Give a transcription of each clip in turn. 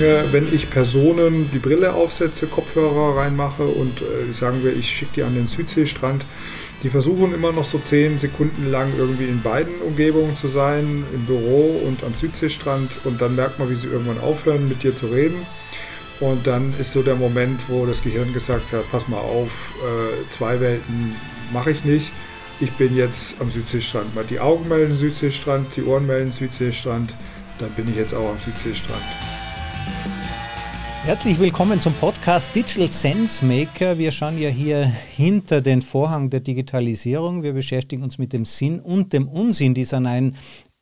wenn ich Personen die Brille aufsetze, Kopfhörer reinmache und äh, sagen wir, ich schicke die an den Südseestrand. Die versuchen immer noch so zehn Sekunden lang irgendwie in beiden Umgebungen zu sein, im Büro und am Südseestrand. Und dann merkt man, wie sie irgendwann aufhören, mit dir zu reden. Und dann ist so der Moment, wo das Gehirn gesagt hat, pass mal auf, äh, zwei Welten mache ich nicht. Ich bin jetzt am Südseestrand. Mal die Augen melden Südseestrand, die Ohren melden Südseestrand. Dann bin ich jetzt auch am Südseestrand. Herzlich willkommen zum Podcast Digital Sense Maker. Wir schauen ja hier hinter den Vorhang der Digitalisierung. Wir beschäftigen uns mit dem Sinn und dem Unsinn dieser neuen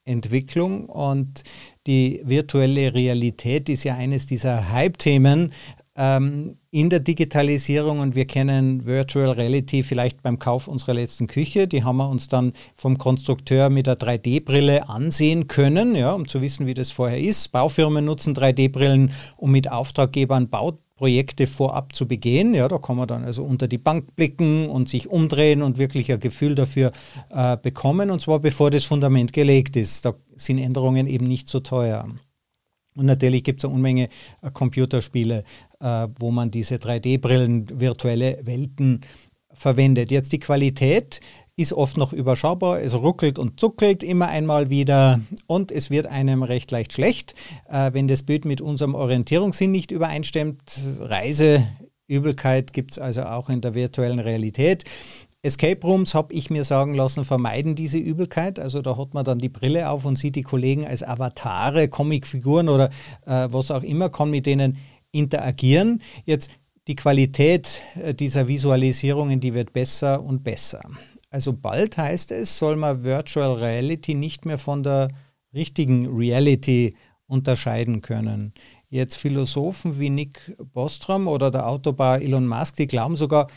Entwicklung und die virtuelle Realität ist ja eines dieser Hype-Themen, ähm, in der Digitalisierung und wir kennen Virtual Reality vielleicht beim Kauf unserer letzten Küche. Die haben wir uns dann vom Konstrukteur mit der 3D-Brille ansehen können, ja, um zu wissen, wie das vorher ist. Baufirmen nutzen 3D-Brillen, um mit Auftraggebern Bauprojekte vorab zu begehen. Ja, da kann man dann also unter die Bank blicken und sich umdrehen und wirklich ein Gefühl dafür äh, bekommen. Und zwar bevor das Fundament gelegt ist. Da sind Änderungen eben nicht so teuer. Und natürlich gibt es eine Unmenge äh, Computerspiele, äh, wo man diese 3D-Brillen, virtuelle Welten verwendet. Jetzt die Qualität ist oft noch überschaubar, es ruckelt und zuckelt immer einmal wieder und es wird einem recht leicht schlecht, äh, wenn das Bild mit unserem Orientierungssinn nicht übereinstimmt. Reiseübelkeit gibt es also auch in der virtuellen Realität. Escape Rooms, habe ich mir sagen lassen, vermeiden diese Übelkeit. Also da hat man dann die Brille auf und sieht die Kollegen als Avatare, Comicfiguren oder äh, was auch immer, kann mit denen interagieren. Jetzt die Qualität äh, dieser Visualisierungen, die wird besser und besser. Also bald heißt es, soll man Virtual Reality nicht mehr von der richtigen Reality unterscheiden können. Jetzt Philosophen wie Nick Bostrom oder der Autobauer Elon Musk, die glauben sogar,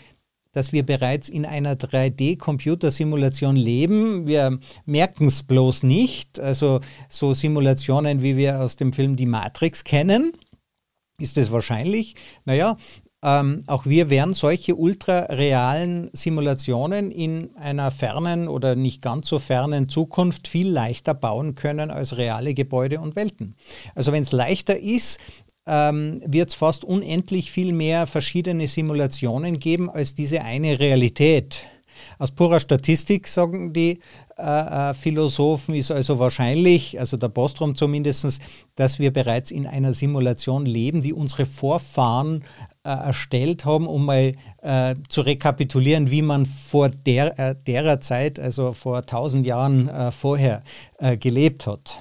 dass wir bereits in einer 3D-Computersimulation leben. Wir merken es bloß nicht. Also so Simulationen, wie wir aus dem Film Die Matrix kennen. Ist es wahrscheinlich? Naja, ähm, auch wir werden solche ultrarealen Simulationen in einer fernen oder nicht ganz so fernen Zukunft viel leichter bauen können als reale Gebäude und Welten. Also wenn es leichter ist, ähm, wird es fast unendlich viel mehr verschiedene Simulationen geben als diese eine Realität. Aus purer Statistik, sagen die Philosophen, ist also wahrscheinlich, also der Bostrom zumindest, dass wir bereits in einer Simulation leben, die unsere Vorfahren äh, erstellt haben, um mal äh, zu rekapitulieren, wie man vor der, äh, derer Zeit, also vor tausend Jahren äh, vorher, gelebt hat.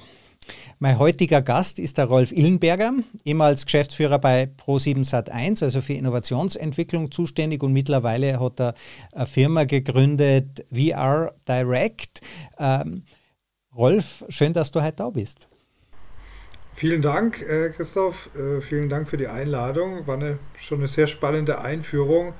Mein heutiger Gast ist der Rolf Illenberger, ehemals Geschäftsführer bei Pro7 Sat1, also für Innovationsentwicklung zuständig und mittlerweile hat er eine Firma gegründet, VR Direct. Ähm, Rolf, schön, dass du heute da bist. Vielen Dank, äh, Christoph. Äh, vielen Dank für die Einladung. War eine, schon eine sehr spannende Einführung.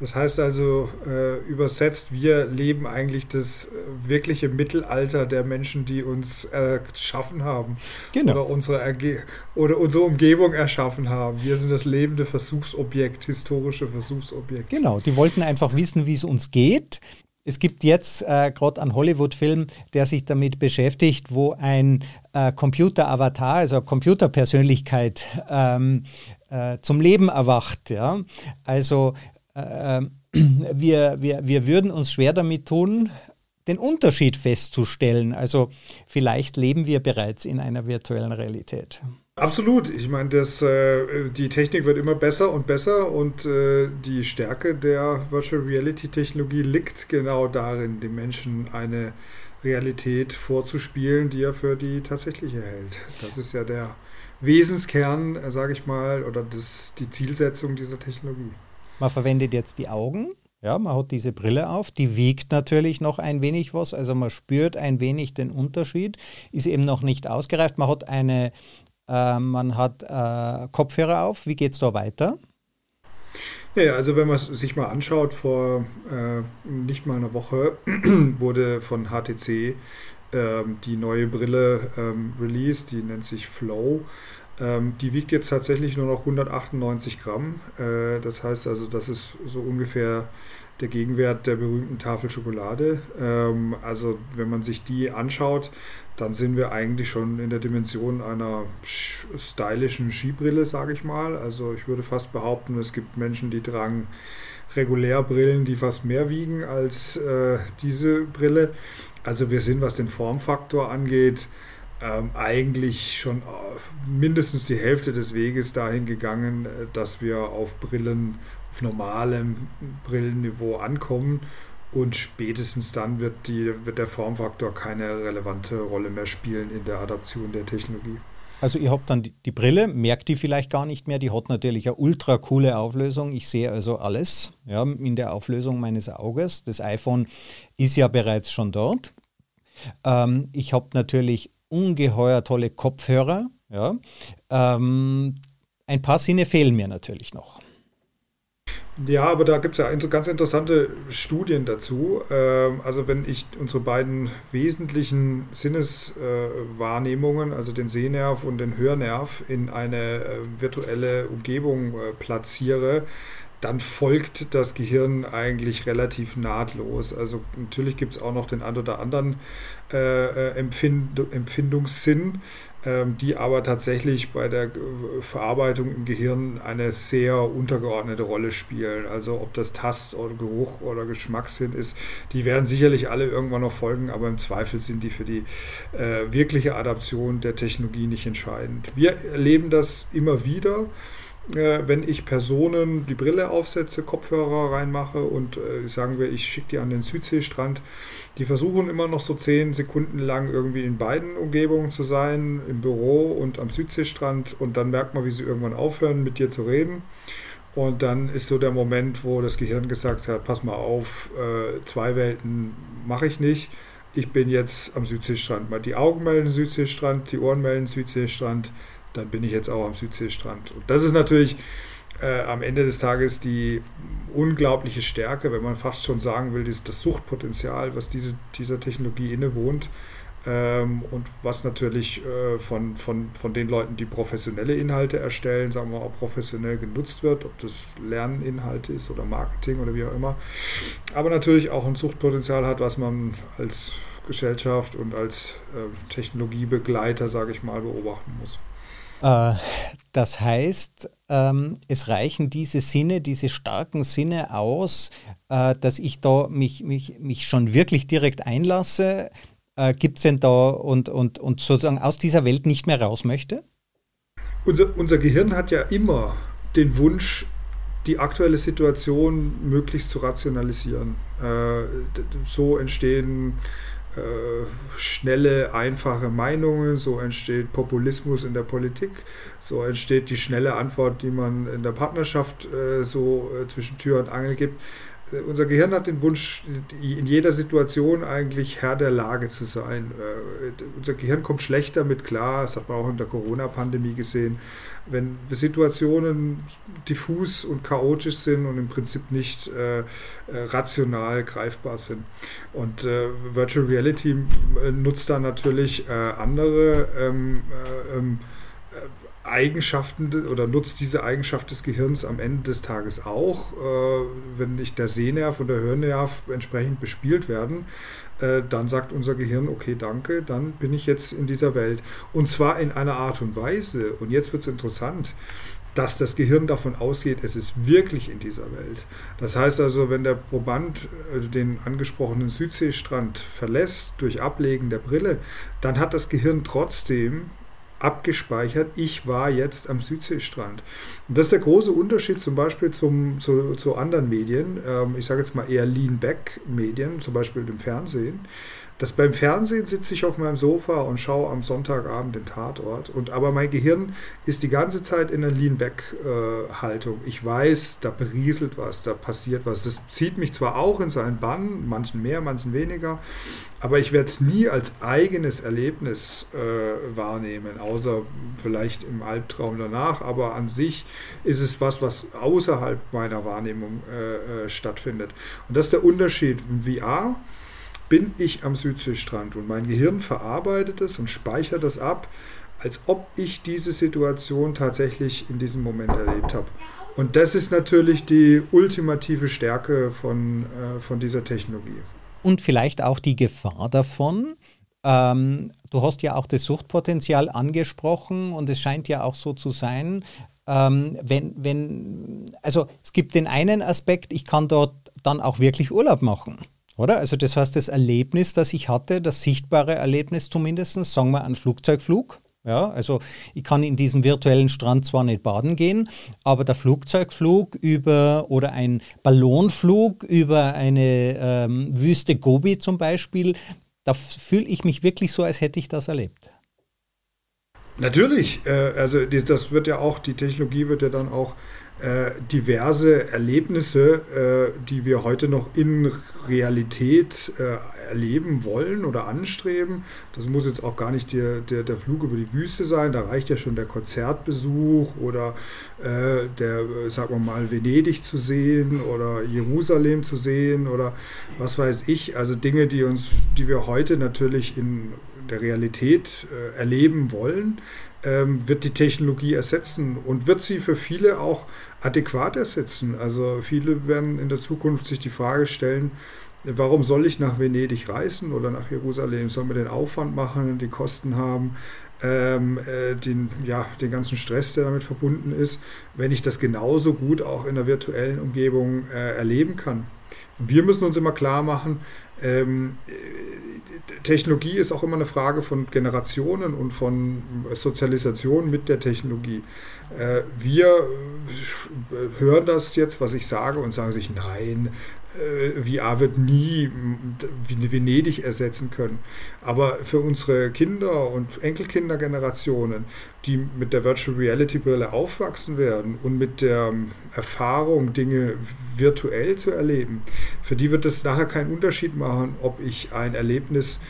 Das heißt also äh, übersetzt, wir leben eigentlich das äh, wirkliche Mittelalter der Menschen, die uns erschaffen haben genau. oder, unsere Erge oder unsere Umgebung erschaffen haben. Wir sind das lebende Versuchsobjekt, historische Versuchsobjekt. Genau, die wollten einfach wissen, wie es uns geht. Es gibt jetzt äh, gerade einen Hollywood-Film, der sich damit beschäftigt, wo ein äh, Computer-Avatar, also Computerpersönlichkeit, ähm, äh, zum Leben erwacht. Ja? Also äh, wir, wir, wir würden uns schwer damit tun, den Unterschied festzustellen. Also vielleicht leben wir bereits in einer virtuellen Realität. Absolut. Ich meine, das, äh, die Technik wird immer besser und besser und äh, die Stärke der Virtual Reality Technologie liegt genau darin, den Menschen eine Realität vorzuspielen, die er für die tatsächliche hält. Das ist ja der Wesenskern, äh, sage ich mal, oder das, die Zielsetzung dieser Technologie. Man verwendet jetzt die Augen. Ja, man hat diese Brille auf, die wiegt natürlich noch ein wenig was, also man spürt ein wenig den Unterschied, ist eben noch nicht ausgereift. Man hat eine, äh, man hat äh, Kopfhörer auf. Wie geht es da weiter? Ja, also wenn man es sich mal anschaut, vor äh, nicht mal einer Woche wurde von HTC ähm, die neue Brille ähm, released, die nennt sich Flow. Ähm, die wiegt jetzt tatsächlich nur noch 198 Gramm. Äh, das heißt also, das ist so ungefähr der Gegenwert der berühmten Tafel Schokolade. Ähm, also wenn man sich die anschaut, dann sind wir eigentlich schon in der Dimension einer stylischen Skibrille, sage ich mal. Also ich würde fast behaupten, es gibt Menschen, die tragen Regulärbrillen, die fast mehr wiegen als äh, diese Brille. Also wir sind, was den Formfaktor angeht, ähm, eigentlich schon mindestens die Hälfte des Weges dahin gegangen, äh, dass wir auf Brillen, auf normalem Brillenniveau ankommen. Und spätestens dann wird, die, wird der Formfaktor keine relevante Rolle mehr spielen in der Adaption der Technologie. Also ihr habt dann die, die, Brille, merkt die vielleicht gar nicht mehr, die hat natürlich eine ultra coole Auflösung. Ich sehe also alles ja, in der Auflösung meines Auges. Das iPhone ist ja bereits schon dort. Ähm, ich habe natürlich ungeheuer tolle Kopfhörer. Ja. Ähm, ein paar Sinne fehlen mir natürlich noch. Ja, aber da gibt es ja ganz interessante Studien dazu. Ähm, also wenn ich unsere beiden wesentlichen Sinneswahrnehmungen, also den Sehnerv und den Hörnerv, in eine äh, virtuelle Umgebung äh, platziere, dann folgt das Gehirn eigentlich relativ nahtlos. Also natürlich gibt es auch noch den einen oder anderen äh, Empfind Empfindungssinn, ähm, die aber tatsächlich bei der Verarbeitung im Gehirn eine sehr untergeordnete Rolle spielen. Also ob das Tast- oder Geruch oder Geschmackssinn ist, die werden sicherlich alle irgendwann noch folgen, aber im Zweifel sind die für die äh, wirkliche Adaption der Technologie nicht entscheidend. Wir erleben das immer wieder wenn ich Personen die Brille aufsetze, Kopfhörer reinmache und äh, sagen wir, ich schicke die an den Südseestrand, die versuchen immer noch so zehn Sekunden lang irgendwie in beiden Umgebungen zu sein, im Büro und am Südseestrand und dann merkt man, wie sie irgendwann aufhören, mit dir zu reden. Und dann ist so der Moment, wo das Gehirn gesagt hat, pass mal auf, äh, zwei Welten mache ich nicht. Ich bin jetzt am Südseestrand. Die Augen melden Südseestrand, die Ohren melden Südseestrand dann bin ich jetzt auch am Südseestrand. Und das ist natürlich äh, am Ende des Tages die unglaubliche Stärke, wenn man fast schon sagen will, das, das Suchtpotenzial, was diese, dieser Technologie innewohnt. Ähm, und was natürlich äh, von, von, von den Leuten, die professionelle Inhalte erstellen, sagen wir auch professionell genutzt wird, ob das Lerninhalte ist oder Marketing oder wie auch immer. Aber natürlich auch ein Suchtpotenzial hat, was man als Gesellschaft und als äh, Technologiebegleiter, sage ich mal, beobachten muss. Äh, das heißt, ähm, es reichen diese Sinne, diese starken Sinne aus, äh, dass ich da mich, mich, mich schon wirklich direkt einlasse. Äh, Gibt es denn da und, und, und sozusagen aus dieser Welt nicht mehr raus möchte? Unser, unser Gehirn hat ja immer den Wunsch, die aktuelle Situation möglichst zu rationalisieren. so entstehen äh, schnelle, einfache Meinungen, so entsteht Populismus in der Politik, so entsteht die schnelle Antwort, die man in der Partnerschaft äh, so äh, zwischen Tür und Angel gibt. Äh, unser Gehirn hat den Wunsch, in jeder Situation eigentlich Herr der Lage zu sein. Äh, unser Gehirn kommt schlechter mit klar, das hat man auch in der Corona-Pandemie gesehen, wenn Situationen diffus und chaotisch sind und im Prinzip nicht äh, äh, rational greifbar sind. Und äh, Virtual Reality äh, nutzt da natürlich äh, andere ähm, äh, ähm, Eigenschaften oder nutzt diese Eigenschaft des Gehirns am Ende des Tages auch, wenn nicht der Sehnerv und der Hörnerv entsprechend bespielt werden äh, dann sagt unser Gehirn, okay, danke, dann bin ich jetzt in dieser Welt. Und zwar in einer Art und Weise, und jetzt wird es interessant, dass das Gehirn davon ausgeht, es ist wirklich in dieser Welt. Das heißt also, wenn der Proband äh, den angesprochenen Südseestrand verlässt durch Ablegen der Brille, dann hat das Gehirn trotzdem abgespeichert, ich war jetzt am Südseestrand. Und das ist der große Unterschied zum Beispiel zum, zu, zu anderen Medien, ähm, ich sage jetzt mal eher Lean-Back-Medien, zum Beispiel dem Fernsehen. Das beim Fernsehen sitze ich auf meinem Sofa und schaue am Sonntagabend den Tatort. Und aber mein Gehirn ist die ganze Zeit in einer Lean-Back-Haltung. ich weiß, da berieselt was, da passiert was. Das zieht mich zwar auch in seinen Bann, manchen mehr, manchen weniger, aber ich werde es nie als eigenes Erlebnis äh, wahrnehmen, außer vielleicht im Albtraum danach. Aber an sich ist es was, was außerhalb meiner Wahrnehmung äh, äh, stattfindet. Und das ist der Unterschied. VR bin ich am Südseestrand und mein Gehirn verarbeitet es und speichert das ab als ob ich diese Situation tatsächlich in diesem Moment erlebt habe. Und das ist natürlich die ultimative Stärke von, äh, von dieser Technologie. Und vielleicht auch die Gefahr davon. Ähm, du hast ja auch das Suchtpotenzial angesprochen und es scheint ja auch so zu sein, ähm, wenn, wenn, also es gibt den einen Aspekt, ich kann dort dann auch wirklich Urlaub machen. Oder? Also das heißt, das Erlebnis, das ich hatte, das sichtbare Erlebnis zumindest, sagen wir einen Flugzeugflug, ja, also ich kann in diesem virtuellen Strand zwar nicht baden gehen, aber der Flugzeugflug über oder ein Ballonflug über eine ähm, Wüste Gobi zum Beispiel, da fühle ich mich wirklich so, als hätte ich das erlebt. Natürlich, äh, also das wird ja auch, die Technologie wird ja dann auch äh, diverse Erlebnisse, äh, die wir heute noch in Realität äh, erleben wollen oder anstreben. Das muss jetzt auch gar nicht der, der, der Flug über die Wüste sein, da reicht ja schon der Konzertbesuch oder äh, der, sagen wir mal, Venedig zu sehen oder Jerusalem zu sehen oder was weiß ich. Also Dinge, die uns, die wir heute natürlich in der Realität äh, erleben wollen, wird die Technologie ersetzen und wird sie für viele auch adäquat ersetzen. Also viele werden in der Zukunft sich die Frage stellen, warum soll ich nach Venedig reisen oder nach Jerusalem? Soll man den Aufwand machen, die Kosten haben, ähm, äh, den, ja, den ganzen Stress, der damit verbunden ist, wenn ich das genauso gut auch in der virtuellen Umgebung äh, erleben kann? Und wir müssen uns immer klar machen, ähm, Technologie ist auch immer eine Frage von Generationen und von Sozialisation mit der Technologie. Äh, wir äh, hören das jetzt, was ich sage, und sagen sich, nein, VR wird nie Venedig ersetzen können. Aber für unsere Kinder- und Enkelkindergenerationen, die mit der Virtual Reality Brille aufwachsen werden und mit der Erfahrung, Dinge virtuell zu erleben, für die wird es nachher keinen Unterschied machen, ob ich ein Erlebnis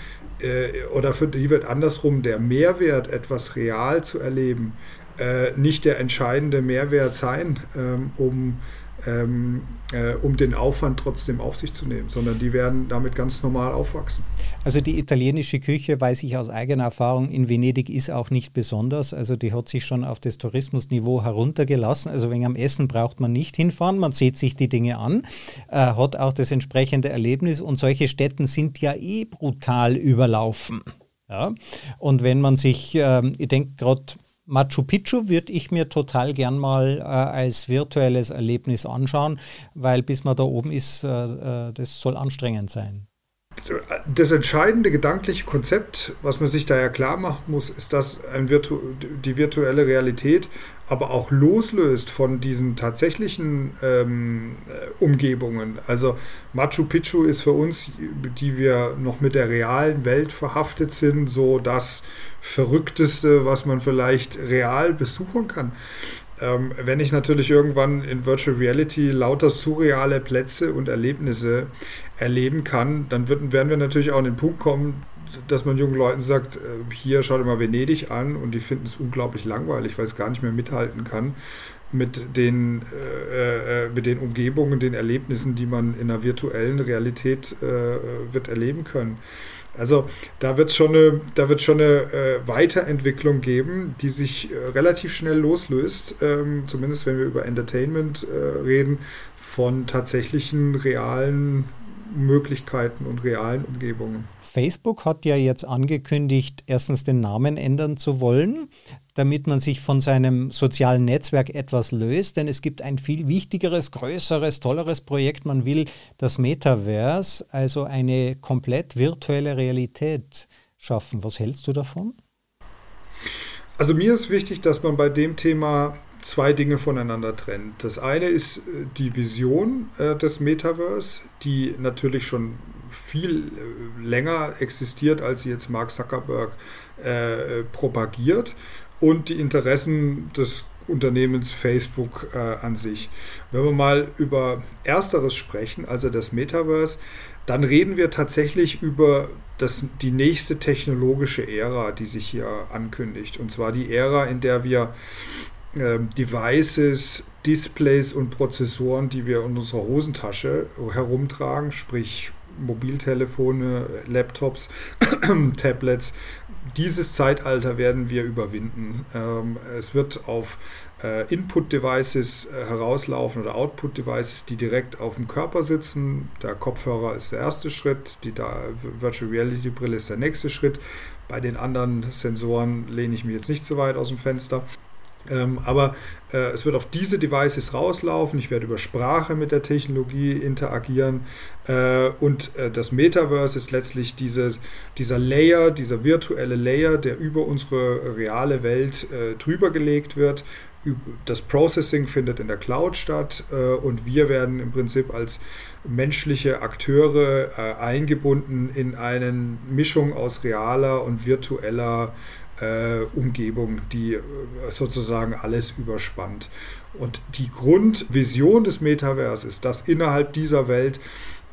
äh, oder für die wird andersrum der Mehrwert, etwas real zu erleben, äh, nicht der entscheidende Mehrwert sein, ähm, um ähm, äh, um den Aufwand trotzdem auf sich zu nehmen, sondern die werden damit ganz normal aufwachsen. Also die italienische Küche, weiß ich aus eigener Erfahrung, in Venedig ist auch nicht besonders. Also die hat sich schon auf das Tourismusniveau heruntergelassen. Also wegen am Essen braucht man nicht hinfahren, man sieht sich die Dinge an, äh, hat auch das entsprechende Erlebnis und solche Städten sind ja eh brutal überlaufen. Ja? Und wenn man sich, äh, ich denke gerade Machu Picchu würde ich mir total gern mal äh, als virtuelles Erlebnis anschauen, weil bis man da oben ist, äh, äh das soll anstrengend sein. Das entscheidende gedankliche Konzept, was man sich da ja klar machen muss, ist, dass Virtu die virtuelle Realität aber auch loslöst von diesen tatsächlichen ähm, äh, Umgebungen. Also Machu Picchu ist für uns, die wir noch mit der realen Welt verhaftet sind, so das Verrückteste, was man vielleicht real besuchen kann. Ähm, wenn ich natürlich irgendwann in Virtual Reality lauter surreale Plätze und Erlebnisse erleben kann, dann wird, werden wir natürlich auch an den Punkt kommen, dass man jungen Leuten sagt, äh, hier schaut mal Venedig an und die finden es unglaublich langweilig, weil es gar nicht mehr mithalten kann mit den, äh, äh, mit den Umgebungen, den Erlebnissen, die man in einer virtuellen Realität äh, wird erleben können. Also da wird schon eine, da wird schon eine äh, Weiterentwicklung geben, die sich äh, relativ schnell loslöst, ähm, zumindest wenn wir über Entertainment reden, von tatsächlichen realen Möglichkeiten und realen Umgebungen. Facebook hat ja jetzt angekündigt, erstens den Namen ändern zu wollen, damit man sich von seinem sozialen Netzwerk etwas löst, denn es gibt ein viel wichtigeres, größeres, tolleres Projekt. Man will das Metaverse, also eine komplett virtuelle Realität schaffen. Was hältst du davon? Also mir ist wichtig, dass man bei dem Thema zwei Dinge voneinander trennt. Das eine ist äh, die Vision äh, des Metaverse, die natürlich schon viel äh, länger existiert, als sie jetzt Mark Zuckerberg äh, propagiert und die Interessen des Unternehmens Facebook äh, an sich. Wenn wir mal über Ersteres sprechen, also das Metaverse, dann reden wir tatsächlich über das, die nächste technologische Ära, die sich hier ankündigt. Und zwar die Ära, in der wir äh, Devices, Displays und Prozessoren, die wir in unserer Hosentasche herumtragen, sprich Mobiltelefone, Laptops, Tablets, dieses Zeitalter werden wir überwinden. Ähm, es wird auf äh, Input-Devices äh, herauslaufen oder Output-Devices, die direkt auf dem Körper sitzen. Der Kopfhörer ist der erste Schritt, die Virtual Reality-Brille ist der nächste Schritt. Bei den anderen Sensoren lehne ich mich jetzt nicht so weit aus dem Fenster. Ähm, aber äh, es wird auf diese Devices rauslaufen. Ich werde über Sprache mit der Technologie interagieren. Äh, und äh, das Metaverse ist letztlich dieses, dieser Layer, dieser virtuelle Layer, der über unsere reale Welt äh, drüber gelegt wird. Das Processing findet in der Cloud statt äh, und wir werden im Prinzip als menschliche Akteure äh, eingebunden in eine Mischung aus realer und virtueller äh, Umgebung, die äh, sozusagen alles überspannt. Und die Grundvision des Metaverse ist, dass innerhalb dieser Welt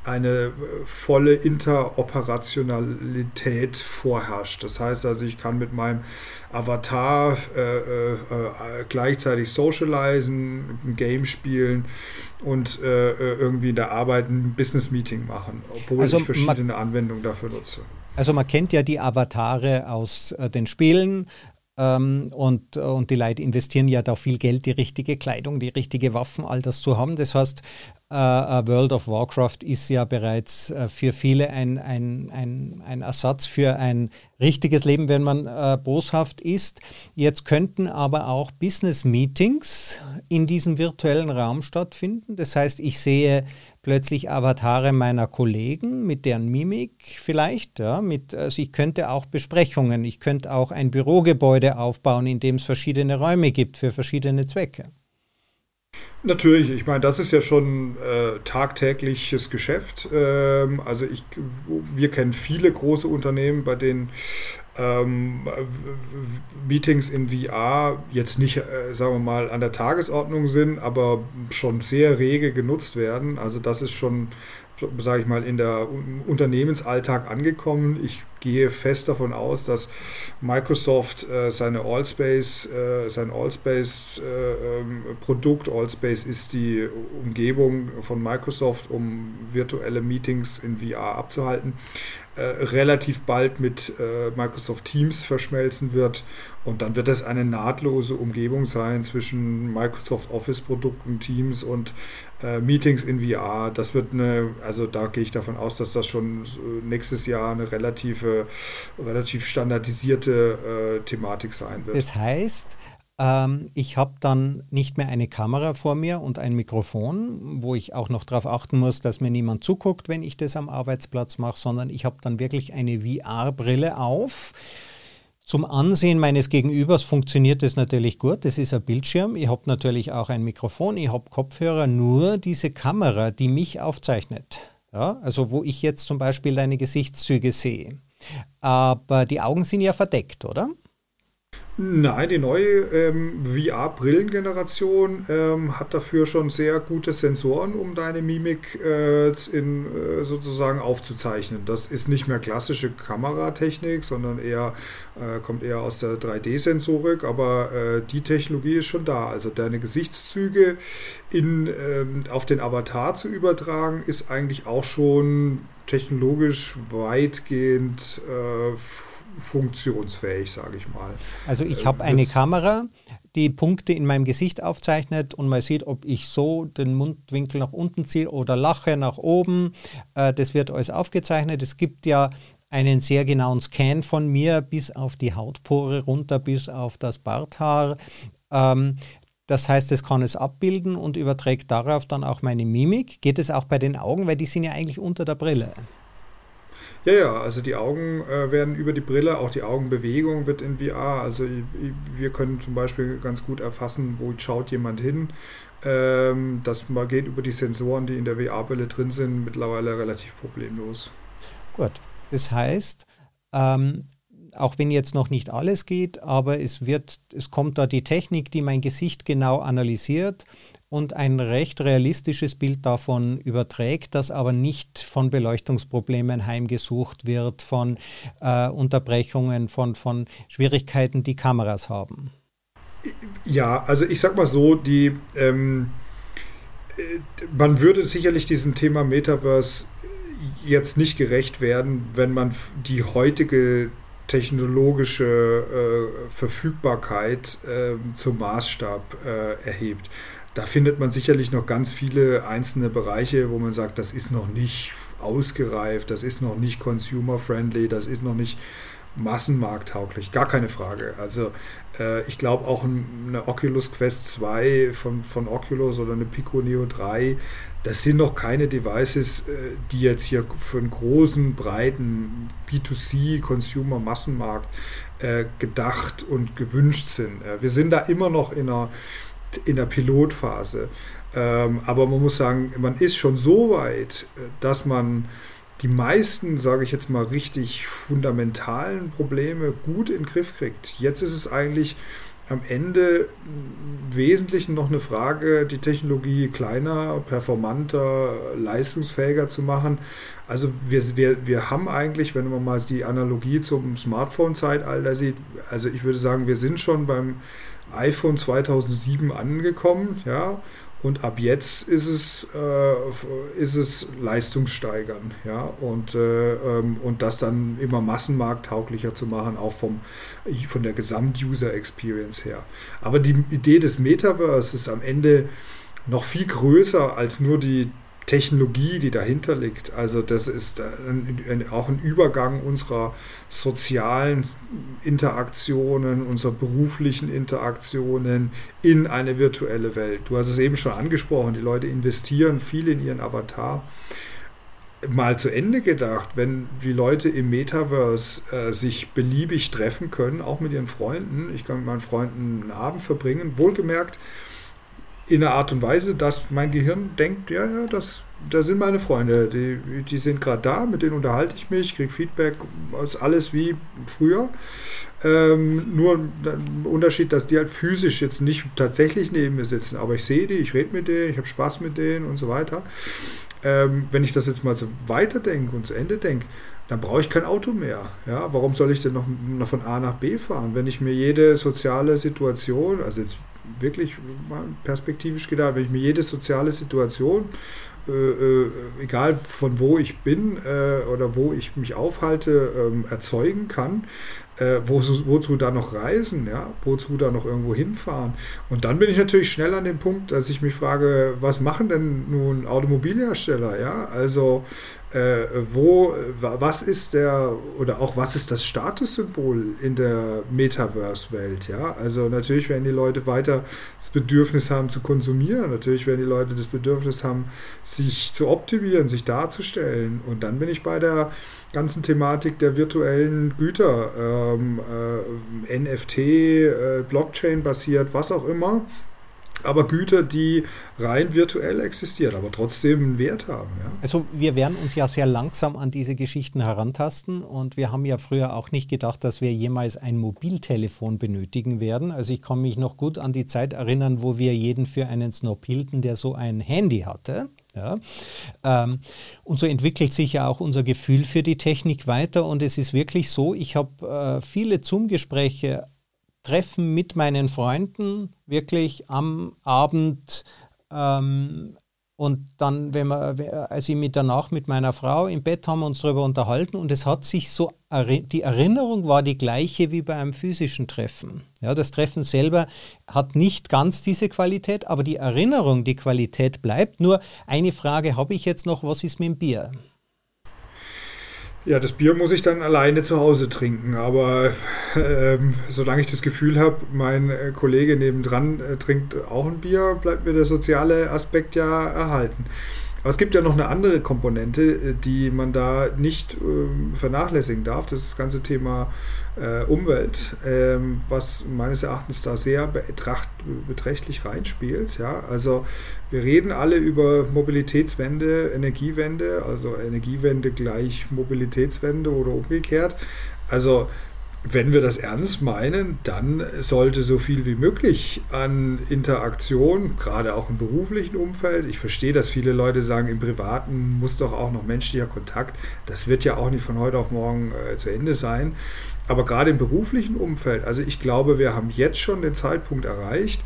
eine äh, volle Interoperationalität vorherrscht. Das heißt also, ich kann mit meinem Avatar äh, äh, äh gleichzeitig socialisen, ein Game spielen und äh, irgendwie in der Arbeit ein Business-Meeting machen, obwohl also ich verschiedene Anwendungen dafür nutze. Also man kennt ja die Avatare aus äh, den Spielen. Ähm, und, und die Leute investieren ja da viel Geld, die richtige Kleidung, die richtige Waffen, all das zu haben. Das heißt, äh, äh, World of Warcraft ist ja bereits äh, für viele ein, ein, ein, ein Ersatz für ein richtiges Leben, wenn man äh, boshaft ist. Jetzt könnten aber auch Business-Meetings in diesem virtuellen Raum stattfinden. Das heißt, ich sehe plötzlich Avatare meiner Kollegen mit deren Mimik vielleicht. Ja, mit, also ich könnte auch Besprechungen, ich könnte auch ein Bürogebäude aufbauen, in dem es verschiedene Räume gibt für verschiedene Zwecke. Natürlich, ich meine, das ist ja schon äh, tagtägliches Geschäft. Ähm, also ich, wir kennen viele große Unternehmen, bei denen ähm, Meetings in VR jetzt nicht, äh, sagen wir mal, an der Tagesordnung sind, aber schon sehr rege genutzt werden. Also das ist schon sage ich mal, in der Unternehmensalltag angekommen. Ich gehe fest davon aus, dass Microsoft äh, seine Allspace, äh, sein Allspace-Produkt, äh, ähm, Allspace ist die Umgebung von Microsoft, um virtuelle Meetings in VR abzuhalten, relativ bald mit Microsoft Teams verschmelzen wird. Und dann wird es eine nahtlose Umgebung sein zwischen Microsoft Office-Produkten, Teams und äh, Meetings in VR. Das wird eine, also da gehe ich davon aus, dass das schon nächstes Jahr eine relative, relativ standardisierte äh, Thematik sein wird. Das heißt, ähm, ich habe dann nicht mehr eine Kamera vor mir und ein Mikrofon, wo ich auch noch darauf achten muss, dass mir niemand zuguckt, wenn ich das am Arbeitsplatz mache, sondern ich habe dann wirklich eine VR-Brille auf. Zum Ansehen meines Gegenübers funktioniert das natürlich gut. Das ist ein Bildschirm. Ich habe natürlich auch ein Mikrofon, ich habe Kopfhörer, nur diese Kamera, die mich aufzeichnet. Ja, also wo ich jetzt zum Beispiel deine Gesichtszüge sehe. Aber die Augen sind ja verdeckt, oder? Nein, die neue ähm, VR-Brillengeneration ähm, hat dafür schon sehr gute Sensoren, um deine Mimik äh, in, äh, sozusagen aufzuzeichnen. Das ist nicht mehr klassische Kameratechnik, sondern eher äh, kommt eher aus der 3D-Sensorik, aber äh, die Technologie ist schon da. Also deine Gesichtszüge in, ähm, auf den Avatar zu übertragen, ist eigentlich auch schon technologisch weitgehend äh, funktionsfähig, sage ich mal. Also ich äh, habe eine Kamera, die Punkte in meinem Gesicht aufzeichnet und man sieht, ob ich so den Mundwinkel nach unten ziehe oder lache nach oben. Äh, das wird alles aufgezeichnet. Es gibt ja einen sehr genauen Scan von mir bis auf die Hautpore runter, bis auf das Barthaar. Ähm, das heißt, es kann es abbilden und überträgt darauf dann auch meine Mimik. Geht es auch bei den Augen, weil die sind ja eigentlich unter der Brille. Ja, ja, also die Augen äh, werden über die Brille, auch die Augenbewegung wird in VR. Also wir können zum Beispiel ganz gut erfassen, wo schaut jemand hin. Ähm, das geht über die Sensoren, die in der VR-Brille drin sind, mittlerweile relativ problemlos. Gut, das heißt, ähm, auch wenn jetzt noch nicht alles geht, aber es wird, es kommt da die Technik, die mein Gesicht genau analysiert und ein recht realistisches Bild davon überträgt, das aber nicht von Beleuchtungsproblemen heimgesucht wird, von äh, Unterbrechungen, von, von Schwierigkeiten, die Kameras haben. Ja, also ich sag mal so, die ähm, äh, man würde sicherlich diesem Thema Metaverse jetzt nicht gerecht werden, wenn man die heutige technologische äh, Verfügbarkeit äh, zum Maßstab äh, erhebt. Da findet man sicherlich noch ganz viele einzelne Bereiche, wo man sagt, das ist noch nicht ausgereift, das ist noch nicht consumer-friendly, das ist noch nicht massenmarkttauglich, gar keine Frage. Also äh, ich glaube auch eine Oculus Quest 2 von, von Oculus oder eine Pico Neo 3, das sind noch keine Devices, äh, die jetzt hier für einen großen, breiten B2C, Consumer-Massenmarkt äh, gedacht und gewünscht sind. Äh, wir sind da immer noch in einer, in der Pilotphase. Ähm, aber man muss sagen, man ist schon so weit, äh, dass man die meisten, sage ich jetzt mal, richtig fundamentalen Probleme gut in den Griff kriegt. Jetzt ist es eigentlich am Ende im Wesentlichen noch eine Frage, die Technologie kleiner, performanter, leistungsfähiger zu machen. Also wir, wir, wir haben eigentlich, wenn man mal die Analogie zum Smartphone-Zeitalter sieht, also ich würde sagen, wir sind schon beim iPhone 2007 angekommen, ja, und ab jetzt ist es, äh, ist es Leistungssteigern, ja, und, äh, ähm, und das dann immer massenmarkttauglicher zu machen, auch vom, von der Gesamt-User-Experience her. Aber die Idee des Metaverse ist am Ende noch viel größer als nur die Technologie, die dahinter liegt. Also das ist auch ein Übergang unserer sozialen Interaktionen, unserer beruflichen Interaktionen in eine virtuelle Welt. Du hast es eben schon angesprochen, die Leute investieren viel in ihren Avatar. Mal zu Ende gedacht, wenn die Leute im Metaverse äh, sich beliebig treffen können, auch mit ihren Freunden, ich kann mit meinen Freunden einen Abend verbringen, wohlgemerkt, in einer Art und Weise, dass mein Gehirn denkt, ja, ja, das, da sind meine Freunde, die, die sind gerade da, mit denen unterhalte ich mich, kriege Feedback, ist alles wie früher. Ähm, nur der Unterschied, dass die halt physisch jetzt nicht tatsächlich neben mir sitzen, aber ich sehe die, ich rede mit denen, ich habe Spaß mit denen und so weiter. Ähm, wenn ich das jetzt mal so weiterdenke und zu Ende denke, dann brauche ich kein Auto mehr. Ja, warum soll ich denn noch, noch von A nach B fahren, wenn ich mir jede soziale Situation, also jetzt wirklich perspektivisch gedacht, wenn ich mir jede soziale Situation, äh, äh, egal von wo ich bin äh, oder wo ich mich aufhalte, ähm, erzeugen kann, äh, wo, wozu da noch reisen, ja, wozu da noch irgendwo hinfahren. Und dann bin ich natürlich schnell an dem Punkt, dass ich mich frage, was machen denn nun Automobilhersteller, ja? Also äh, wo, was ist der, oder auch was ist das Statussymbol in der Metaverse-Welt, ja? Also natürlich werden die Leute weiter das Bedürfnis haben zu konsumieren, natürlich werden die Leute das Bedürfnis haben, sich zu optimieren, sich darzustellen. Und dann bin ich bei der ganzen Thematik der virtuellen Güter, ähm, äh, NFT, äh, Blockchain basiert, was auch immer aber Güter, die rein virtuell existieren, aber trotzdem einen Wert haben. Ja. Also wir werden uns ja sehr langsam an diese Geschichten herantasten und wir haben ja früher auch nicht gedacht, dass wir jemals ein Mobiltelefon benötigen werden. Also ich kann mich noch gut an die Zeit erinnern, wo wir jeden für einen Snob hielten, der so ein Handy hatte. Ja. Ähm, und so entwickelt sich ja auch unser Gefühl für die Technik weiter. Und es ist wirklich so, ich habe äh, viele Zoom-Gespräche Treffen mit meinen Freunden, wirklich am Abend. Ähm, und dann, wenn wir, als ich mit danach mit meiner Frau im Bett haben wir uns darüber unterhalten und es hat sich so, die Erinnerung war die gleiche wie bei einem physischen Treffen. Ja, das Treffen selber hat nicht ganz diese Qualität, aber die Erinnerung, die Qualität bleibt. Nur eine Frage habe ich jetzt noch, was ist mit dem Bier? Ja, das Bier muss ich dann alleine zu Hause trinken, aber ähm, solange ich das Gefühl habe, mein äh, Kollege nebendran äh, trinkt auch ein Bier, bleibt mir der soziale Aspekt ja erhalten. Aber es gibt ja noch eine andere Komponente, äh, die man da nicht äh, vernachlässigen darf, das, ist das ganze Thema Umwelt, ähm, was meines Erachtens da sehr betracht, beträchtlich reinspielt. Ja? Also wir reden alle über Mobilitätswende, Energiewende, also Energiewende gleich Mobilitätswende oder umgekehrt. Also wenn wir das ernst meinen, dann sollte so viel wie möglich an Interaktion, gerade auch im beruflichen Umfeld, ich verstehe, dass viele Leute sagen, im privaten muss doch auch noch menschlicher Kontakt, das wird ja auch nicht von heute auf morgen äh, zu Ende sein, aber gerade im beruflichen Umfeld, also ich glaube, wir haben jetzt schon den Zeitpunkt erreicht,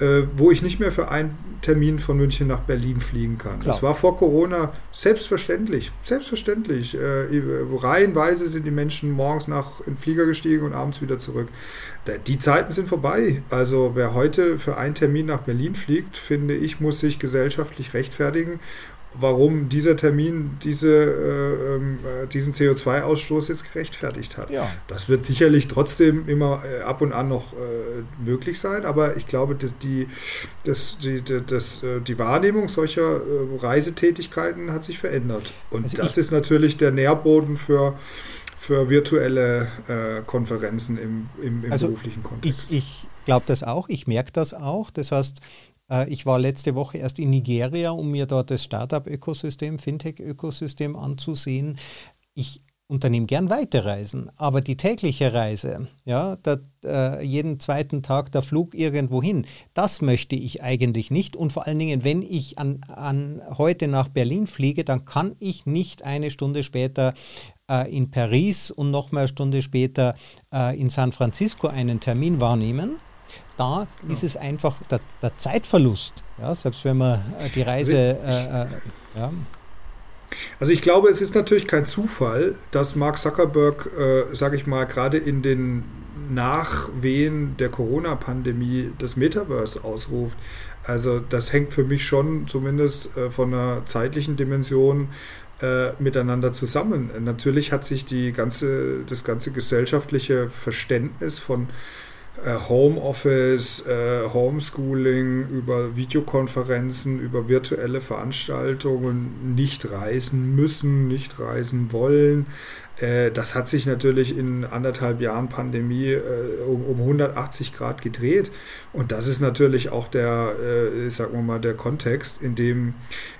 äh, wo ich nicht mehr für einen Termin von München nach Berlin fliegen kann. Klar. Das war vor Corona selbstverständlich. Selbstverständlich. Äh, reihenweise sind die Menschen morgens nach in den Flieger gestiegen und abends wieder zurück. Die Zeiten sind vorbei. Also wer heute für einen Termin nach Berlin fliegt, finde ich, muss sich gesellschaftlich rechtfertigen warum dieser Termin diese, äh, ähm, äh, diesen CO2-Ausstoß jetzt gerechtfertigt hat. Ja. Das wird sicherlich trotzdem immer äh, ab und an noch äh, möglich sein, aber ich glaube, dass die, dass die, dass, äh, die Wahrnehmung solcher äh, Reisetätigkeiten hat sich verändert. Und also das ist natürlich der Nährboden für für virtuelle Konferenzen im, im, im also beruflichen Kontext. Ich, ich glaube das auch, ich merke das auch. Das heißt, ich war letzte Woche erst in Nigeria, um mir dort das Startup-Ökosystem, Fintech-Ökosystem anzusehen. Ich unternehme gern Weiterreisen, aber die tägliche Reise, ja, der, äh, jeden zweiten Tag der Flug irgendwo hin, das möchte ich eigentlich nicht. Und vor allen Dingen, wenn ich an, an heute nach Berlin fliege, dann kann ich nicht eine Stunde später äh, in Paris und noch mal eine Stunde später äh, in San Francisco einen Termin wahrnehmen da ja. ist es einfach der, der, Zeitverlust, ja, selbst wenn man äh, die Reise. Äh, äh, ja. Also ich glaube, es ist natürlich kein Zufall, dass Mark Zuckerberg, äh, sage ich mal, gerade in den Nachwehen der Corona-Pandemie das Metaverse ausruft. Also das hängt für mich schon zumindest äh, von einer zeitlichen Dimension äh, miteinander zusammen. Natürlich hat sich die ganze, das ganze gesellschaftliche Verständnis von Homeoffice, äh, Homeschooling, über Videokonferenzen, über virtuelle Veranstaltungen, nicht reisen müssen, nicht reisen wollen. Äh, das hat sich natürlich in anderthalb Jahren Pandemie um, um 180 Grad gedreht. Und das ist natürlich auch der, sagen wir mal, der Kontext, in dem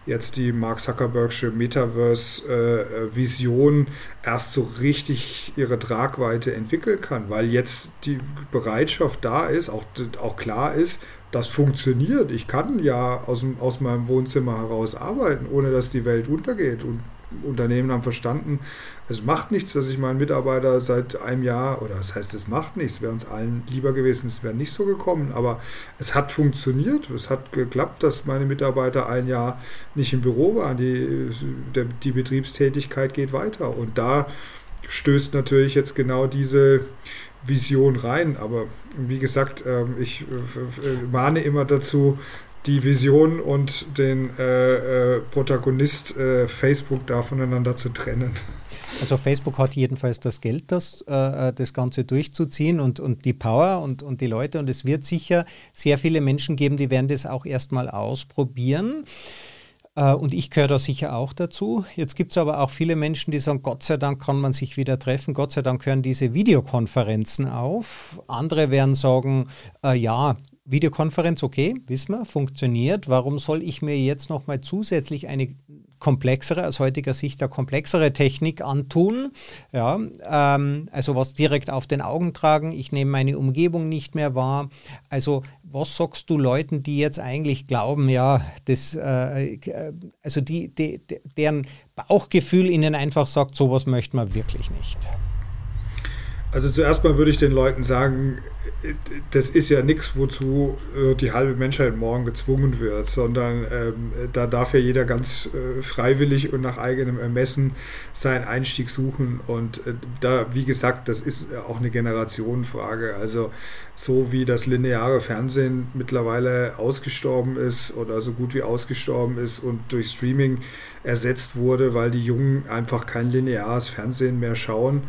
jetzt die Mark Zuckerbergsche Metaverse-Vision erst so richtig ihre Tragweite entwickeln kann, weil jetzt die Bereitschaft da ist, auch, auch klar ist, das funktioniert. Ich kann ja aus, aus meinem Wohnzimmer heraus arbeiten, ohne dass die Welt untergeht. Und Unternehmen haben verstanden, es macht nichts, dass ich meinen Mitarbeiter seit einem Jahr, oder das heißt, es macht nichts, wäre uns allen lieber gewesen, es wäre nicht so gekommen, aber es hat funktioniert, es hat geklappt, dass meine Mitarbeiter ein Jahr nicht im Büro waren, die, der, die Betriebstätigkeit geht weiter. Und da stößt natürlich jetzt genau diese Vision rein, aber wie gesagt, ähm, ich äh, äh, mahne immer dazu, die Vision und den äh, äh, Protagonist äh, Facebook da voneinander zu trennen. Also Facebook hat jedenfalls das Geld, das, äh, äh, das Ganze durchzuziehen und, und die Power und, und die Leute. Und es wird sicher sehr viele Menschen geben, die werden das auch erstmal ausprobieren. Äh, und ich gehöre da sicher auch dazu. Jetzt gibt es aber auch viele Menschen, die sagen, Gott sei Dank kann man sich wieder treffen, Gott sei Dank hören diese Videokonferenzen auf. Andere werden sagen, äh, ja, Videokonferenz, okay, wissen wir, funktioniert. Warum soll ich mir jetzt nochmal zusätzlich eine komplexere, aus heutiger Sicht eine komplexere Technik antun? Ja, ähm, also was direkt auf den Augen tragen. Ich nehme meine Umgebung nicht mehr wahr. Also was sagst du Leuten, die jetzt eigentlich glauben, ja, das, äh, äh also die, die, deren Bauchgefühl ihnen einfach sagt, sowas möchte man wirklich nicht? Also zuerst mal würde ich den Leuten sagen, das ist ja nichts, wozu äh, die halbe Menschheit morgen gezwungen wird, sondern ähm, da darf ja jeder ganz äh, freiwillig und nach eigenem Ermessen seinen Einstieg suchen. Und äh, da, wie gesagt, das ist auch eine Generationenfrage. Also so wie das lineare Fernsehen mittlerweile ausgestorben ist oder so gut wie ausgestorben ist und durch Streaming ersetzt wurde, weil die Jungen einfach kein lineares Fernsehen mehr schauen,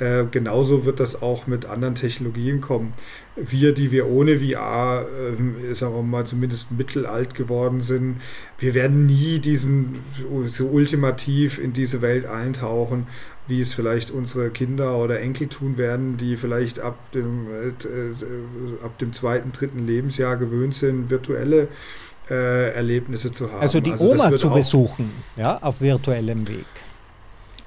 äh, genauso wird das auch mit anderen Technologien kommen. Wir, die wir ohne VR, äh, sagen wir mal, zumindest mittelalt geworden sind, wir werden nie diesen so ultimativ in diese Welt eintauchen, wie es vielleicht unsere Kinder oder Enkel tun werden, die vielleicht ab dem, äh, ab dem zweiten, dritten Lebensjahr gewöhnt sind, virtuelle äh, Erlebnisse zu haben. Also die also Oma zu besuchen, ja, auf virtuellem Weg.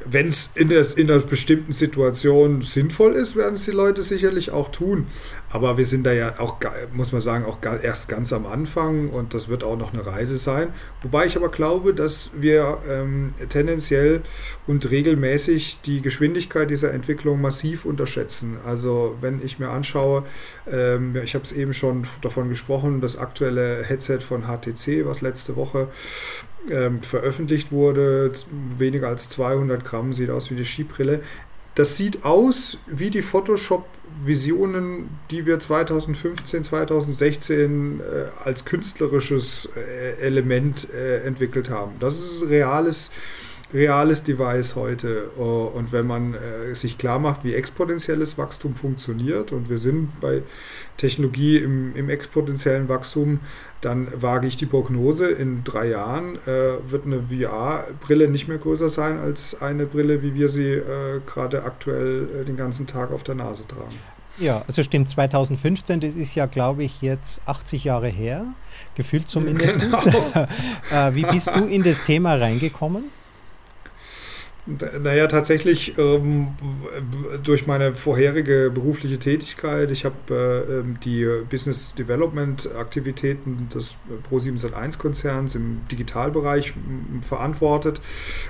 Wenn es in, in einer bestimmten Situation sinnvoll ist, werden es die Leute sicherlich auch tun. Aber wir sind da ja auch, muss man sagen, auch erst ganz am Anfang und das wird auch noch eine Reise sein. Wobei ich aber glaube, dass wir ähm, tendenziell und regelmäßig die Geschwindigkeit dieser Entwicklung massiv unterschätzen. Also wenn ich mir anschaue, ähm, ich habe es eben schon davon gesprochen, das aktuelle Headset von HTC, was letzte Woche ähm, veröffentlicht wurde. Weniger als 200 Gramm, sieht aus wie die Skibrille. Das sieht aus wie die Photoshop-Visionen, die wir 2015, 2016 äh, als künstlerisches äh, Element äh, entwickelt haben. Das ist reales reales Device heute. Und wenn man äh, sich klar macht, wie exponentielles Wachstum funktioniert, und wir sind bei Technologie im, im exponentiellen Wachstum, dann wage ich die Prognose, in drei Jahren äh, wird eine VR-Brille nicht mehr größer sein als eine Brille, wie wir sie äh, gerade aktuell äh, den ganzen Tag auf der Nase tragen. Ja, also stimmt, 2015, das ist ja, glaube ich, jetzt 80 Jahre her, gefühlt zumindest. Genau. Äh, wie bist du in das Thema reingekommen? Naja, tatsächlich ähm, durch meine vorherige berufliche Tätigkeit. Ich habe äh, ähm, die Business Development Aktivitäten des Pro7 Konzerns im Digitalbereich verantwortet.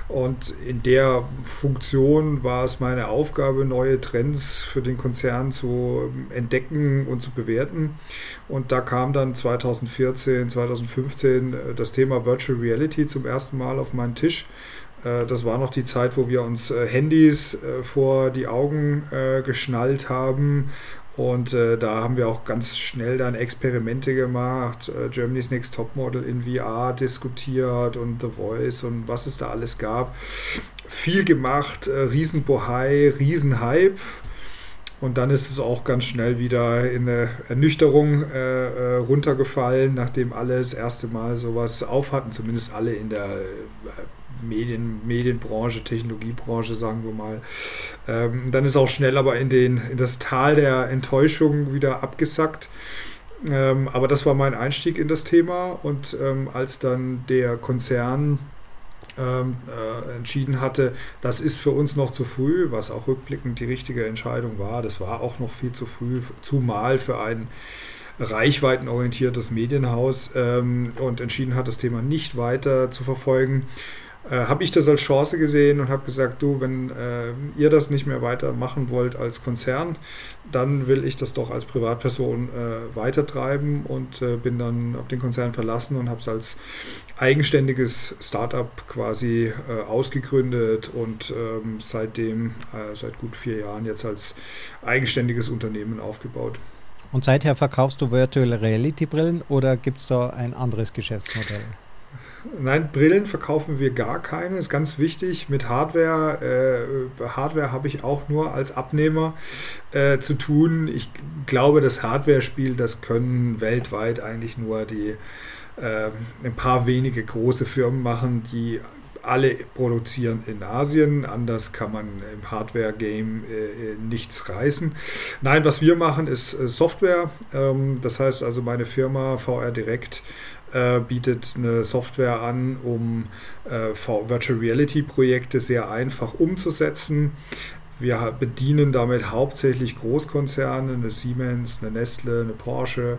Und in der Funktion war es meine Aufgabe, neue Trends für den Konzern zu ähm, entdecken und zu bewerten. Und da kam dann 2014, 2015 äh, das Thema Virtual Reality zum ersten Mal auf meinen Tisch. Äh, das war noch die Zeit, wo wir uns äh, Handys äh, vor die Augen geschnallt haben. Und da haben wir auch ganz schnell dann Experimente gemacht, Germany's Next Topmodel in VR diskutiert und The Voice und was es da alles gab. Viel gemacht, Riesenbohai, Riesenhype. Und dann ist es auch ganz schnell wieder in eine Ernüchterung äh, runtergefallen, nachdem alle das erste Mal sowas aufhatten, zumindest alle in der Medien, Medienbranche, Technologiebranche, sagen wir mal. Ähm, dann ist auch schnell aber in, den, in das Tal der Enttäuschung wieder abgesackt. Ähm, aber das war mein Einstieg in das Thema und ähm, als dann der Konzern ähm, äh, entschieden hatte, das ist für uns noch zu früh, was auch rückblickend die richtige Entscheidung war. Das war auch noch viel zu früh, zumal für ein reichweitenorientiertes Medienhaus ähm, und entschieden hat, das Thema nicht weiter zu verfolgen äh, habe ich das als Chance gesehen und habe gesagt, du, wenn äh, ihr das nicht mehr weitermachen wollt als Konzern, dann will ich das doch als Privatperson äh, weitertreiben und äh, bin dann auf den Konzern verlassen und habe es als eigenständiges Startup quasi äh, ausgegründet und ähm, seitdem, seit gut vier Jahren jetzt als eigenständiges Unternehmen aufgebaut. Und seither verkaufst du Virtual Reality Brillen oder gibt es da ein anderes Geschäftsmodell? Nein, Brillen verkaufen wir gar keine. Ist ganz wichtig. Mit Hardware, äh, Hardware habe ich auch nur als Abnehmer äh, zu tun. Ich glaube, das Hardware-Spiel, das können weltweit eigentlich nur die äh, ein paar wenige große Firmen machen, die alle produzieren in Asien. Anders kann man im Hardware-Game äh, nichts reißen. Nein, was wir machen, ist äh, Software. Ähm, das heißt also, meine Firma VR Direkt äh, bietet eine Software an, um äh, Virtual Reality Projekte sehr einfach umzusetzen. Wir bedienen damit hauptsächlich Großkonzerne, eine Siemens, eine Nestle, eine Porsche,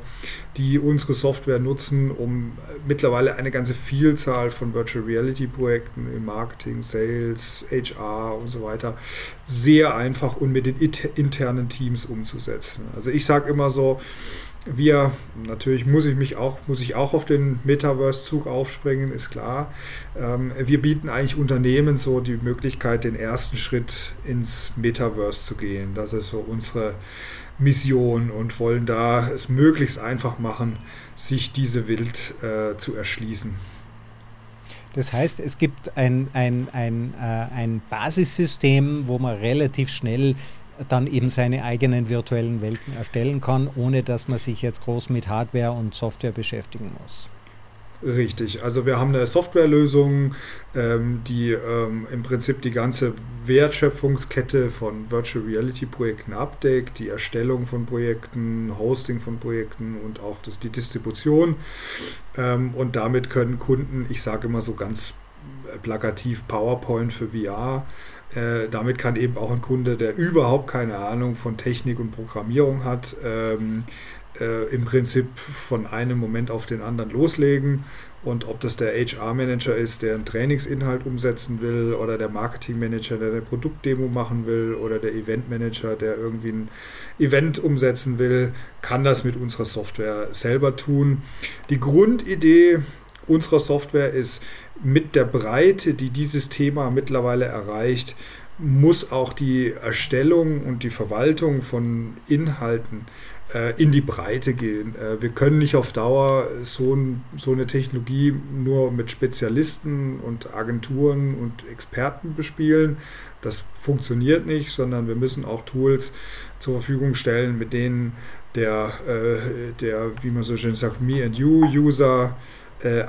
die unsere Software nutzen, um äh, mittlerweile eine ganze Vielzahl von Virtual Reality Projekten im Marketing, Sales, HR und so weiter sehr einfach und mit den internen Teams umzusetzen. Also ich sage immer so, wir, natürlich muss ich mich auch, muss ich auch auf den Metaverse-Zug aufspringen, ist klar. Ähm, wir bieten eigentlich Unternehmen so die Möglichkeit, den ersten Schritt ins Metaverse zu gehen. Das ist so unsere Mission und wollen da es möglichst einfach machen, sich diese Welt äh, zu erschließen. Das heißt, es gibt ein, ein, ein, äh, ein Basissystem, wo man relativ schnell dann eben seine eigenen virtuellen Welten erstellen kann, ohne dass man sich jetzt groß mit Hardware und Software beschäftigen muss. Richtig, also wir haben eine Softwarelösung, ähm, die ähm, im Prinzip die ganze Wertschöpfungskette von Virtual Reality Projekten abdeckt, die Erstellung von Projekten, Hosting von Projekten und auch das, die Distribution. Ähm, und damit können Kunden, ich sage immer so ganz plakativ PowerPoint für VR, Äh, damit kann eben auch ein Kunde, der überhaupt keine Ahnung von Technik und Programmierung hat, ähm, äh, im Prinzip von einem Moment auf den anderen loslegen. Und ob das der HR-Manager ist, der einen Trainingsinhalt umsetzen will, oder der Marketing-Manager, der eine Produktdemo machen will, oder der Event-Manager, der irgendwie ein Event umsetzen will, kann das mit unserer Software selber tun. Die Grundidee unserer Software ist, mit der Breite, die dieses Thema mittlerweile erreicht, muss auch die Erstellung und die Verwaltung von Inhalten äh, in die Breite gehen. Äh, wir können nicht auf Dauer so, so eine Technologie nur mit Spezialisten und Agenturen und Experten bespielen. Das funktioniert nicht, sondern wir müssen auch Tools zur Verfügung stellen, mit denen der, äh, der wie man so schön sagt, Me and You-User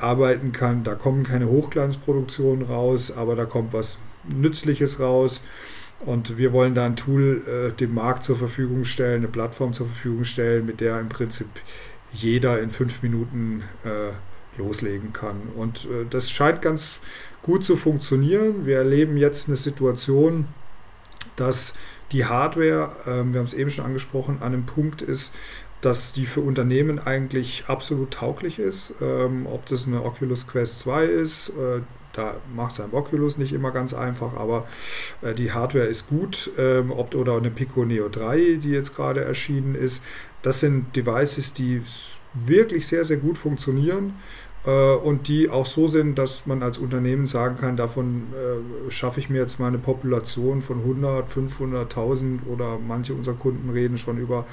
arbeiten kann. Da kommen keine Hochglanzproduktionen raus, aber da kommt was Nützliches raus. Und wir wollen da ein Tool äh, dem Markt zur Verfügung stellen, eine Plattform zur Verfügung stellen, mit der im Prinzip jeder in fünf Minuten äh, loslegen kann. Und äh, das scheint ganz gut zu funktionieren. Wir erleben jetzt eine Situation, dass die Hardware, ähm, wir haben es eben schon angesprochen, an einem Punkt ist, dass die für Unternehmen eigentlich absolut tauglich ist. Ähm, ob das eine Oculus Quest 2 ist, äh, da macht es ein Oculus nicht immer ganz einfach, aber äh, die Hardware ist gut. Ähm, ob, oder eine Pico Neo 3, die jetzt gerade erschienen ist. Das sind Devices, die wirklich sehr, sehr gut funktionieren und die auch so sind, dass man als Unternehmen sagen kann, davon äh, schaffe ich mir jetzt mal eine Population von 100, 500.000 oder manche unserer Kunden reden schon über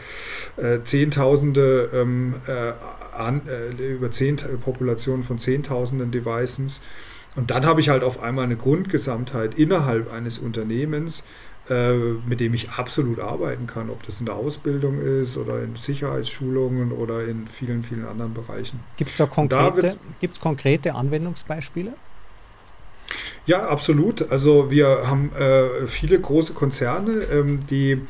äh, Zehntausende, ähm, äh, äh, über zehn, Populationen von Zehntausenden Devices. Und dann habe ich halt auf einmal eine Grundgesamtheit innerhalb eines Unternehmens, äh, mit dem ich absolut arbeiten kann, ob das in der Ausbildung ist oder in Sicherheitsschulungen oder in vielen, vielen anderen Bereichen. Gibt es da konkrete, da konkrete Anwendungsbeispiele? Ja, absolut. Also wir haben äh, viele große Konzerne, ähm, die,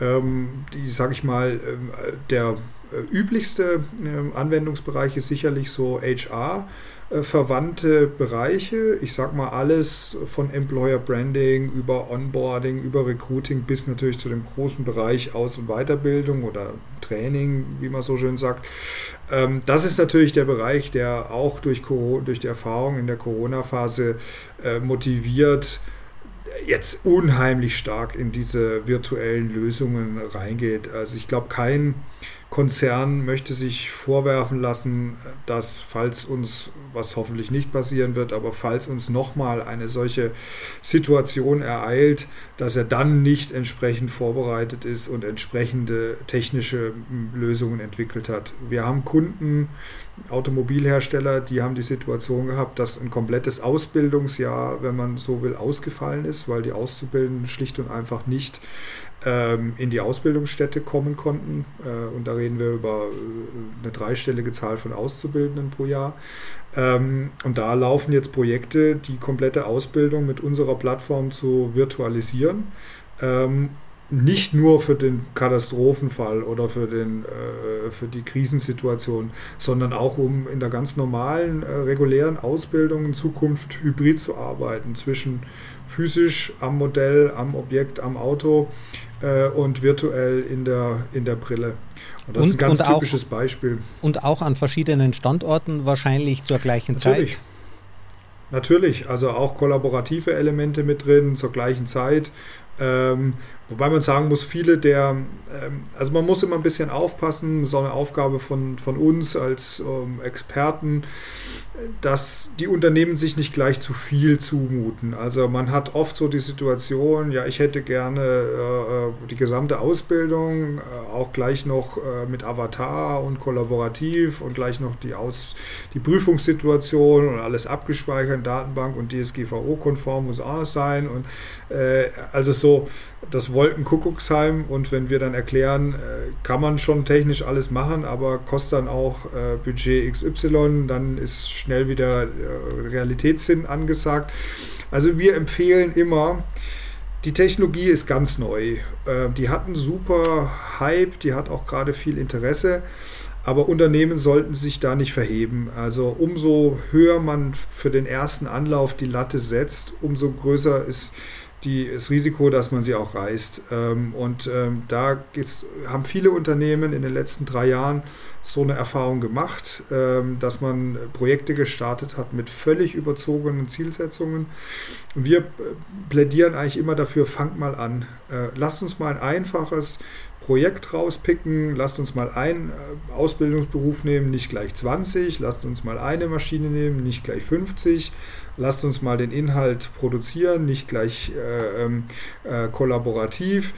ähm, die sage ich mal, ähm, der äh, üblichste ähm, Anwendungsbereich ist sicherlich so HR äh, verwandte Bereiche. Ich sage mal alles von Employer Branding über Onboarding, über Recruiting bis natürlich zu dem großen Bereich Aus- und Weiterbildung oder Training, wie man so schön sagt. Ähm, das ist natürlich der Bereich, der auch durch, durch die Erfahrung in der Corona-Phase äh, motiviert, jetzt unheimlich stark in diese virtuellen Lösungen reingeht. Also ich glaube, kein Konzern möchte sich vorwerfen lassen, dass falls uns, was hoffentlich nicht passieren wird, aber falls uns nochmal eine solche Situation ereilt, dass er dann nicht entsprechend vorbereitet ist und entsprechende technische Lösungen entwickelt hat. Wir haben Kunden, Automobilhersteller, die haben die Situation gehabt, dass ein komplettes Ausbildungsjahr, wenn man so will, ausgefallen ist, weil die Auszubildenden schlicht und einfach nicht in die Ausbildungsstätte kommen konnten. Äh, und da reden wir über äh, eine dreistellige Zahl von Auszubildenden pro Jahr. Ähm, und da laufen jetzt Projekte, die komplette Ausbildung mit unserer Plattform zu virtualisieren. Ähm, nicht nur für den Katastrophenfall oder für, den, äh, für die Krisensituation, sondern auch um in der ganz normalen, regulären Ausbildung in Zukunft hybrid zu arbeiten zwischen physisch am Modell, am Objekt, am Auto äh, und virtuell in der, in der Brille. Und das und, ist ein ganz typisches auch, Beispiel. Und auch an verschiedenen Standorten wahrscheinlich zur gleichen Natürlich. Zeit. Natürlich, also auch kollaborative Elemente mit drin zur gleichen Zeit. Ähm, wobei man sagen muss, viele der, ähm, also man muss immer ein bisschen aufpassen, so eine Aufgabe von, von uns als ähm, Experten dass die Unternehmen sich nicht gleich zu viel zumuten. Also man hat oft so die Situation, ja, ich hätte gerne äh, die gesamte Ausbildung, äh, auch gleich noch äh, mit Avatar und kollaborativ und gleich noch die, Aus die Prüfungssituation und alles abgespeichert Datenbank und DSGVO-konform muss auch sein. Und äh, also so das Wolkenkuckucksheim und wenn wir dann erklären, äh, kann man schon technisch alles machen, aber kostet dann auch äh, Budget XY, dann ist schnell wieder Realitätssinn angesagt. Also wir empfehlen immer, die Technologie ist ganz neu. Die hat einen super Hype, die hat auch gerade viel Interesse. Aber Unternehmen sollten sich da nicht verheben. Also umso höher man für den ersten Anlauf die Latte setzt, umso größer ist die, das Risiko, dass man sie auch reißt. Ähm, und ähm, da haben viele Unternehmen in den letzten drei Jahren so eine Erfahrung gemacht, ähm, dass man Projekte gestartet hat mit völlig überzogenen Zielsetzungen. Und wir äh, plädieren eigentlich immer dafür, fangt mal an. Äh, lasst uns mal ein einfaches Projekt rauspicken, lasst uns mal einen äh, Ausbildungsberuf nehmen, nicht gleich 20, lasst uns mal eine Maschine nehmen, nicht gleich 50, lasst uns mal den Inhalt produzieren, nicht gleich äh, ähm, äh, kollaborativ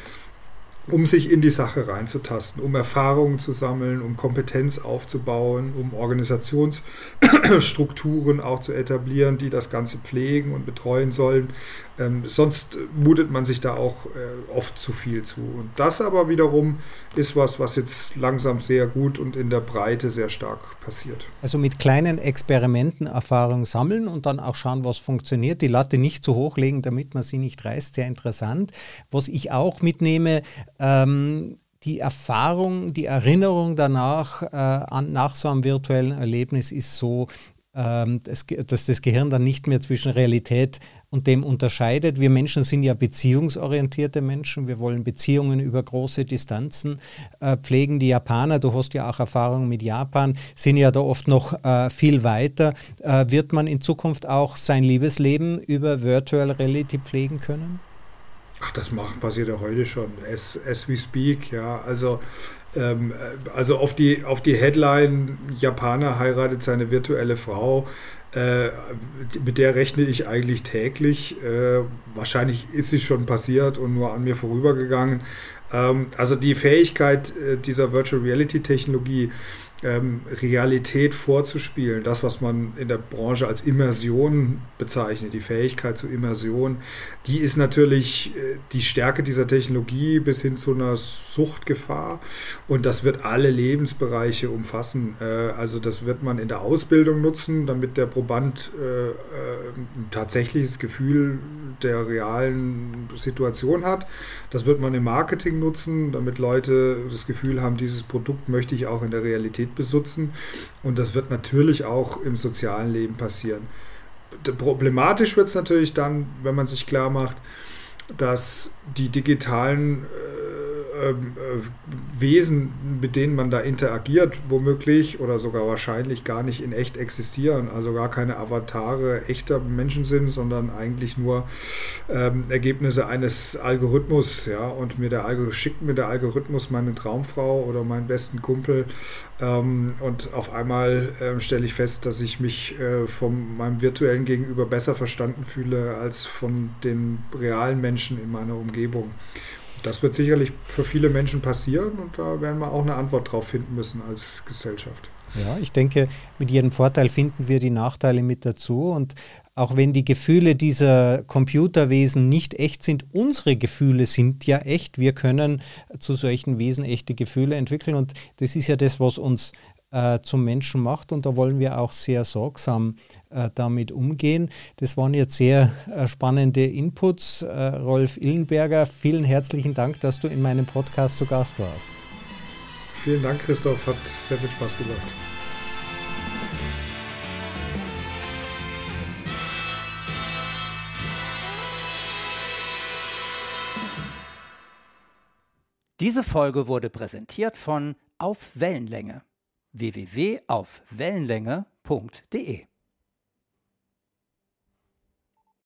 um sich in die Sache reinzutasten, um Erfahrungen zu sammeln, um Kompetenz aufzubauen, um Organisationsstrukturen auch zu etablieren, die das Ganze pflegen und betreuen sollen. Ähm, sonst mutet man sich da auch äh, oft zu viel zu. Und das aber wiederum ist was, was jetzt langsam sehr gut und in der Breite sehr stark passiert. Also mit kleinen Experimenten Erfahrung sammeln und dann auch schauen, was funktioniert. Die Latte nicht zu hoch legen, damit man sie nicht reißt. Sehr interessant. Was ich auch mitnehme, ähm, die Erfahrung, die Erinnerung danach, äh, an, nach so einem virtuellen Erlebnis ist so, dass das Gehirn dann nicht mehr zwischen Realität und dem unterscheidet. Wir Menschen sind ja beziehungsorientierte Menschen. Wir wollen Beziehungen über große Distanzen äh, pflegen. Die Japaner, du hast ja auch Erfahrung mit Japan, sind ja da oft noch äh, viel weiter. Äh, wird man in Zukunft auch sein Liebesleben über Virtual Reality pflegen können? Ach, das macht, passiert ja heute schon. As, as we speak, ja. Also ähm, also auf die, auf die Headline, Japaner heiratet seine virtuelle Frau, äh, mit der rechne ich eigentlich täglich. Äh, wahrscheinlich ist sie schon passiert und nur an mir vorübergegangen. Ähm, also die Fähigkeit äh, dieser Virtual Reality Technologie, ähm, Realität vorzuspielen, das, was man in der Branche als Immersion bezeichnet, die Fähigkeit zur Immersion, die ist natürlich äh, die Stärke dieser Technologie bis hin zu einer Suchtgefahr und das wird alle Lebensbereiche umfassen. Äh, also das wird man in der Ausbildung nutzen, damit der Proband äh, ein tatsächliches Gefühl der realen Situation hat. Das wird man im Marketing nutzen, damit Leute das Gefühl haben, dieses Produkt möchte ich auch in der Realität besitzen. Und das wird natürlich auch im sozialen Leben passieren. Problematisch wird es natürlich dann, wenn man sich klar macht, dass die digitalen äh, ähm, äh, Wesen, mit denen man da interagiert, womöglich oder sogar wahrscheinlich gar nicht in echt existieren, also gar keine Avatare echter Menschen sind, sondern eigentlich nur ähm, Ergebnisse eines Algorithmus, ja, und mir der Algorithmus schickt mir der Algorithmus meine Traumfrau oder meinen besten Kumpel ähm, und auf einmal äh, stelle ich fest, dass ich mich äh, von meinem virtuellen Gegenüber besser verstanden fühle als von den realen Menschen in meiner Umgebung. Das wird sicherlich für viele Menschen passieren und da werden wir auch eine Antwort drauf finden müssen als Gesellschaft. Ja, ich denke, mit jedem Vorteil finden wir die Nachteile mit dazu. Und auch wenn die Gefühle dieser Computerwesen nicht echt sind, unsere Gefühle sind ja echt. Wir können zu solchen Wesen echte Gefühle entwickeln. Und das ist ja das, was uns äh, zum Menschen macht. Und da wollen wir auch sehr sorgsam äh, damit umgehen. Das waren jetzt sehr äh, spannende Inputs. Äh, Rolf Illenberger, vielen herzlichen Dank, dass du in meinem Podcast zu Gast warst. Vielen Dank, Christoph. Hat sehr viel Spaß gemacht. Diese Folge wurde präsentiert von Auf Wellenlänge www.aufwellenlänge.de